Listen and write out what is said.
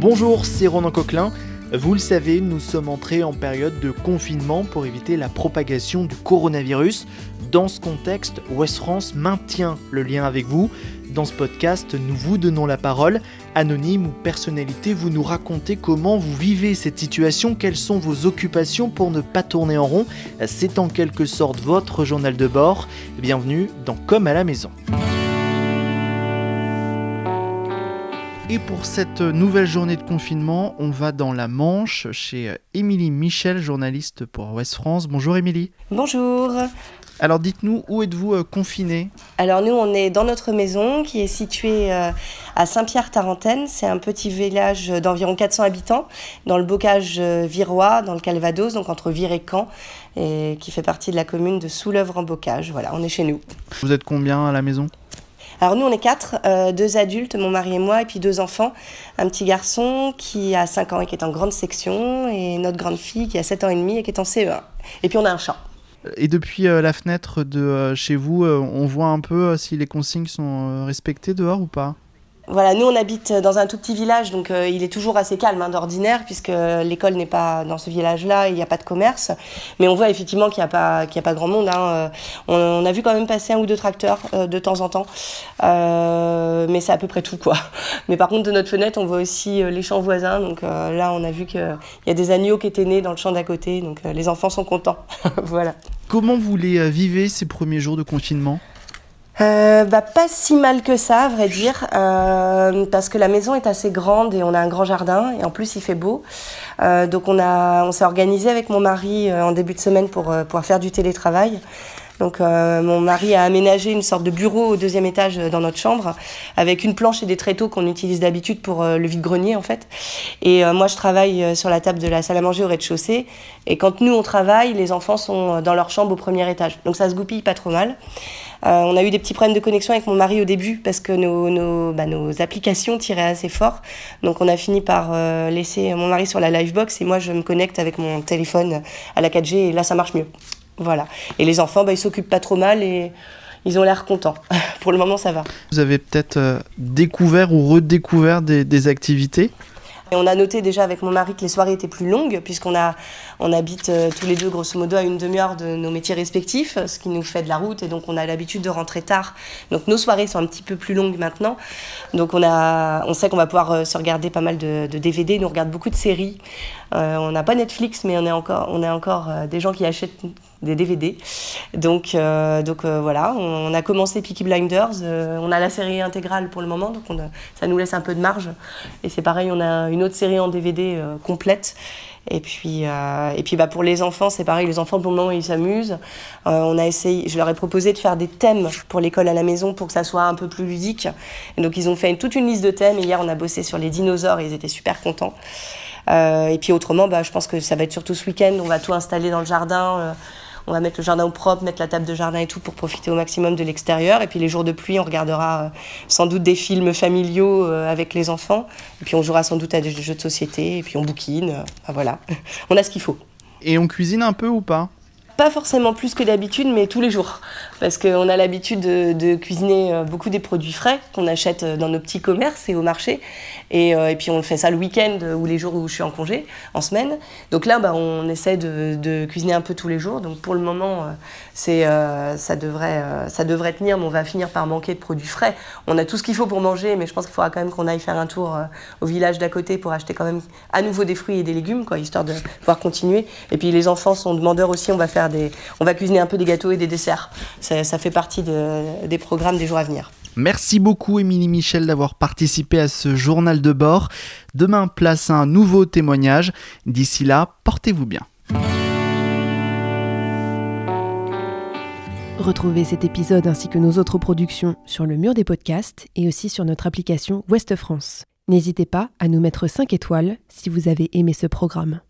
Bonjour, c'est Ronan Coquelin. Vous le savez, nous sommes entrés en période de confinement pour éviter la propagation du coronavirus. Dans ce contexte, West France maintient le lien avec vous. Dans ce podcast, nous vous donnons la parole. Anonyme ou personnalité, vous nous racontez comment vous vivez cette situation, quelles sont vos occupations pour ne pas tourner en rond. C'est en quelque sorte votre journal de bord. Bienvenue dans Comme à la maison. Et pour cette nouvelle journée de confinement, on va dans la Manche chez Émilie Michel, journaliste pour Ouest France. Bonjour Émilie. Bonjour. Alors dites-nous, où êtes-vous euh, confiné Alors nous, on est dans notre maison qui est située euh, à Saint-Pierre-Tarentaine. C'est un petit village d'environ 400 habitants dans le bocage euh, virois, dans le Calvados, donc entre Vire et Caen, et qui fait partie de la commune de Soulèvre en bocage. Voilà, on est chez nous. Vous êtes combien à la maison? Alors nous, on est quatre, euh, deux adultes, mon mari et moi, et puis deux enfants. Un petit garçon qui a 5 ans et qui est en grande section, et notre grande fille qui a 7 ans et demi et qui est en CE1. Et puis on a un chat. Et depuis euh, la fenêtre de euh, chez vous, on voit un peu si les consignes sont respectées dehors ou pas? Voilà, nous on habite dans un tout petit village, donc euh, il est toujours assez calme hein, d'ordinaire, puisque l'école n'est pas dans ce village-là, il n'y a pas de commerce. Mais on voit effectivement qu'il n'y a, pas, a pas grand monde. Hein. On, a vu quand même passer un ou deux tracteurs euh, de temps en temps, euh, mais c'est à peu près tout quoi. Mais par contre, de notre fenêtre, on voit aussi les champs voisins. Donc là, on a vu qu'il y a des agneaux qui étaient nés dans le champ d'à côté, donc les enfants sont contents. voilà. Comment vous les vivez ces premiers jours de confinement? Euh, bah, Pas si mal que ça, à vrai dire, euh, parce que la maison est assez grande et on a un grand jardin et en plus il fait beau. Euh, donc on, a, on s'est organisé avec mon mari en début de semaine pour pouvoir faire du télétravail. Donc mon mari a aménagé une sorte de bureau au deuxième étage dans notre chambre avec une planche et des tréteaux qu'on utilise d'habitude pour le vide-grenier en fait. Et moi je travaille sur la table de la salle à manger au rez-de-chaussée et quand nous on travaille, les enfants sont dans leur chambre au premier étage. Donc ça se goupille pas trop mal. Euh, on a eu des petits problèmes de connexion avec mon mari au début parce que nos, nos, bah, nos applications tiraient assez fort. Donc on a fini par euh, laisser mon mari sur la Livebox et moi je me connecte avec mon téléphone à la 4G et là ça marche mieux. Voilà. Et les enfants, bah, ils s'occupent pas trop mal et ils ont l'air contents. Pour le moment, ça va. Vous avez peut-être euh, découvert ou redécouvert des, des activités? Et on a noté déjà avec mon mari que les soirées étaient plus longues, puisqu'on a, on habite euh, tous les deux grosso modo à une demi-heure de nos métiers respectifs, ce qui nous fait de la route, et donc on a l'habitude de rentrer tard. Donc nos soirées sont un petit peu plus longues maintenant. Donc on, a, on sait qu'on va pouvoir euh, se regarder pas mal de, de DVD, nous regarde beaucoup de séries. Euh, on n'a pas Netflix, mais on est encore, on est encore des gens qui achètent des DVD. Donc, euh, donc euh, voilà, on, a commencé Peaky Blinders, euh, on a la série intégrale pour le moment, donc ça nous laisse un peu de marge. Et c'est pareil, on a une autre série en DVD complète. Et puis, et puis bah, pour les enfants, c'est pareil, les enfants pour le moment ils s'amusent. on a essayé, je leur ai proposé de faire des thèmes pour l'école à la maison pour que ça soit un peu plus ludique. Donc ils ont fait toute une liste de thèmes. Hier on a bossé sur les dinosaures et ils étaient super contents. et puis autrement, bah, je pense que ça va être surtout ce week-end. On va tout installer dans le jardin on va mettre le jardin au propre, mettre la table de jardin et tout pour profiter au maximum de l'extérieur. Et puis les jours de pluie, on regardera euh, sans doute des films familiaux euh, avec les enfants. Et puis on jouera sans doute à des jeux de société. Et puis on bouquine. Euh, voilà, on a ce qu'il faut. Et on cuisine un peu ou pas? Pas forcément plus que d'habitude, mais tous les jours. Parce qu'on a l'habitude de, cuisiner beaucoup des produits frais qu'on achète dans nos petits commerces et au marché. Et, et puis on fait ça le week-end ou les jours où je suis en congé, en semaine. Donc là, bah, on essaie de, de, cuisiner un peu tous les jours. Donc pour le moment, c'est, ça, devrait, ça devrait tenir, mais on va finir par manquer de produits frais. On a tout ce qu'il faut pour manger, mais je pense qu'il faudra quand même qu'on aille faire un tour au village d'à côté pour acheter quand même à nouveau des fruits et des légumes, quoi, histoire de pouvoir continuer. Et puis les enfants sont demandeurs aussi, on va faire on va cuisiner un peu des gâteaux et des desserts. Ça, fait partie des programmes des jours à venir. Merci beaucoup Émilie Michel d'avoir participé à ce journal de bord. Demain, place un nouveau témoignage. D'ici là, portez-vous bien. Retrouvez cet épisode ainsi que nos autres productions sur le mur des podcasts et aussi sur notre application Ouest France. N'hésitez pas à nous mettre 5 étoiles si vous avez aimé ce programme.